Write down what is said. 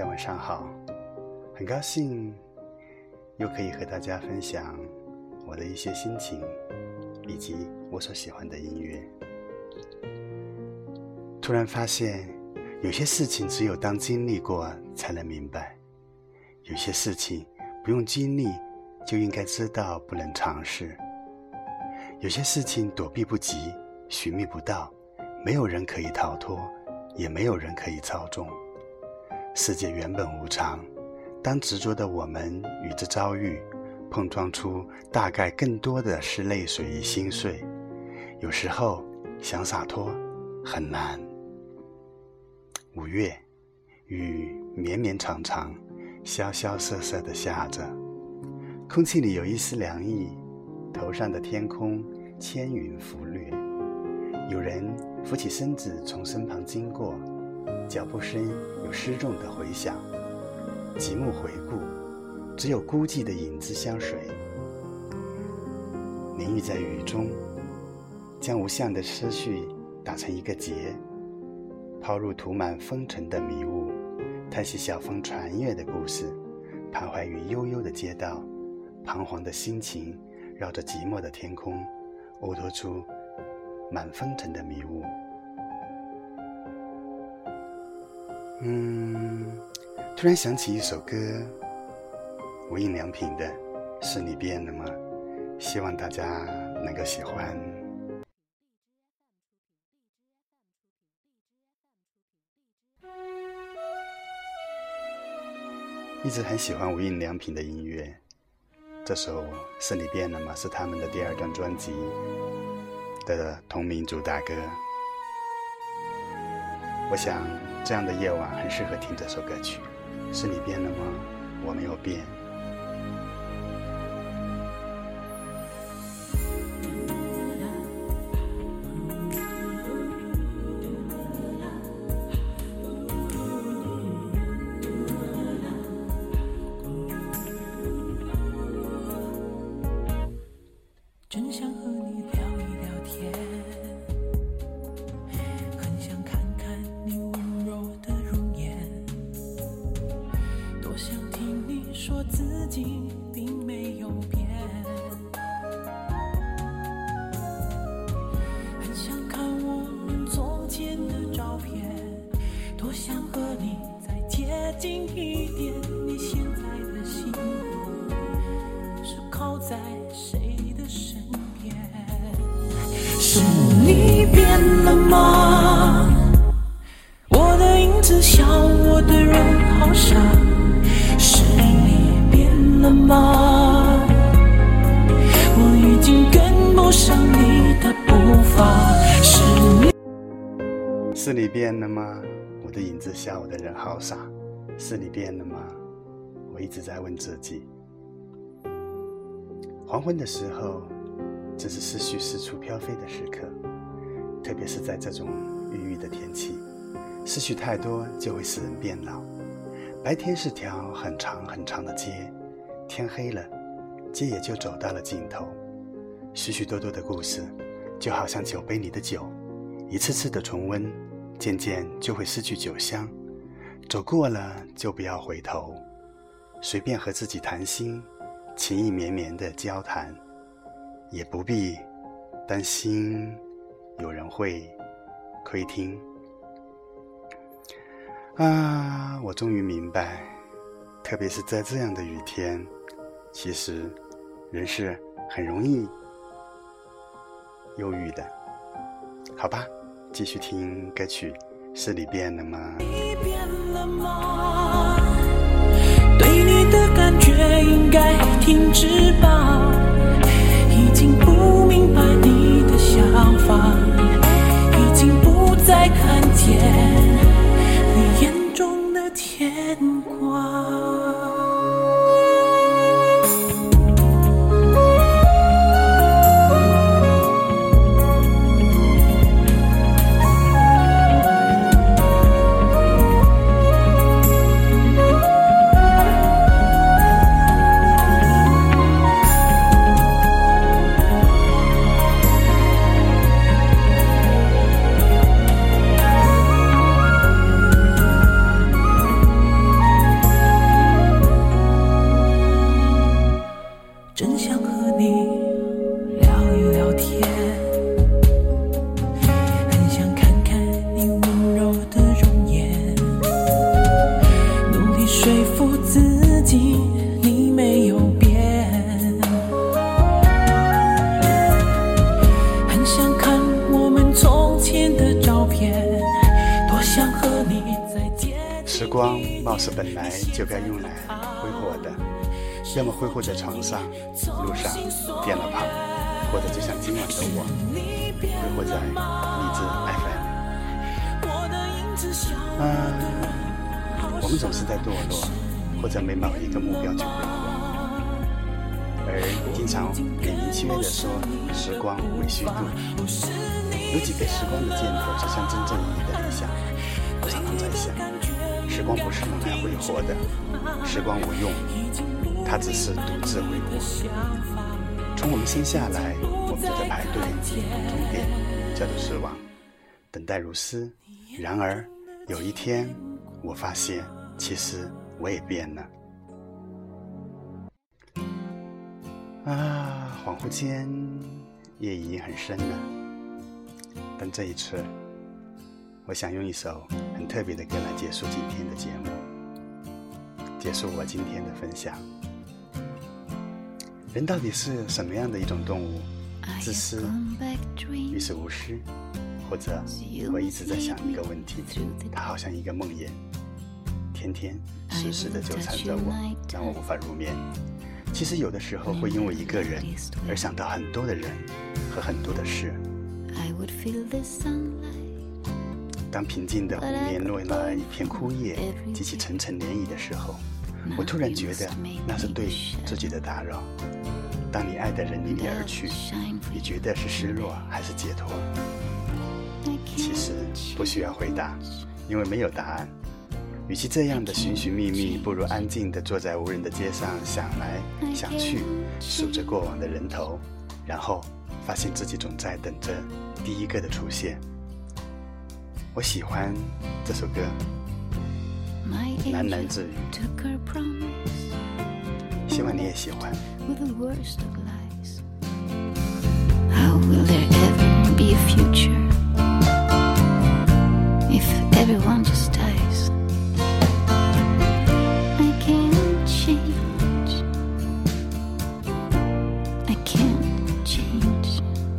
家晚上好，很高兴又可以和大家分享我的一些心情，以及我所喜欢的音乐。突然发现，有些事情只有当经历过才能明白，有些事情不用经历就应该知道不能尝试，有些事情躲避不及、寻觅不到，没有人可以逃脱，也没有人可以操纵。世界原本无常，当执着的我们与之遭遇，碰撞出大概更多的是泪水与心碎。有时候想洒脱很难。五月，雨绵绵长长，潇潇瑟瑟地下着，空气里有一丝凉意，头上的天空千云浮掠。有人扶起身子从身旁经过。脚步声有失重的回响，极目回顾，只有孤寂的影子相随。淋浴在雨中，将无相的思绪打成一个结，抛入涂满风尘的迷雾，叹息小风传阅的故事，徘徊于悠悠的街道，彷徨的心情绕着寂寞的天空，衬托出满风尘的迷雾。嗯，突然想起一首歌，无印良品的《是你变了吗》，希望大家能够喜欢。一直很喜欢无印良品的音乐，这首《是你变了吗》是他们的第二张专辑的同名主打歌。我想，这样的夜晚很适合听这首歌曲。是你变了吗？我没有变。竟并没有变，很想看我们昨天的照片，多想和你再接近一点。你现在的幸福是靠在谁的身边？是你变了吗？我的影子笑，我的人好傻。了吗？我已经跟不上你的步伐。是你，是你变了吗？我的影子笑我的人好傻。是你变了吗？我一直在问自己。黄昏的时候。这是思绪四处飘飞的时刻，特别是在这种郁郁的天气，思绪太多就会使人变老。白天是条很长很长的街，天黑了，街也就走到了尽头。许许多多的故事，就好像酒杯里的酒，一次次的重温，渐渐就会失去酒香。走过了就不要回头，随便和自己谈心，情意绵绵的交谈。也不必担心有人会窥听啊！我终于明白，特别是在这样的雨天，其实人是很容易忧郁的。好吧，继续听歌曲，是你变了吗？对你的感觉应该停止吧。已经不明白你的想法，已经不再看见你眼中的牵挂。光貌似本来就该用来挥霍的，要么挥霍在床上、路上、电脑旁，或者就像今晚的我，挥霍在荔枝 FM。嗯，我们总是在堕落，或者没某一个目标去挥霍，而经常美名其曰的说时光为虚度。有几个时光的箭头指向真正意义的理想？我常常在想，时光不是用来挥霍的，时光无用，它只是独自挥霍。从我们生下来，我们就在排队，终点叫做死亡，等待如斯。然而有一天，我发现，其实我也变了。啊，恍惚间，夜已经很深了。但这一次，我想用一首很特别的歌来结束今天的节目，结束我今天的分享。人到底是什么样的一种动物？自私、于事无事，或者我一直在想一个问题：它好像一个梦魇，天天时时的纠缠着我，让我无法入眠。其实有的时候会因为一个人而想到很多的人和很多的事。当平静的湖面落了一片枯叶，激起层层涟漪的时候，我突然觉得那是对自己的打扰。当你爱的人离你而去，你觉得是失落还是解脱？其实不需要回答，因为没有答案。与其这样的寻寻觅觅，不如安静地坐在无人的街上，想来想去，数着过往的人头，然后。发现自己总在等着第一个的出现。我喜欢这首歌，喃喃自语，希望你也喜欢。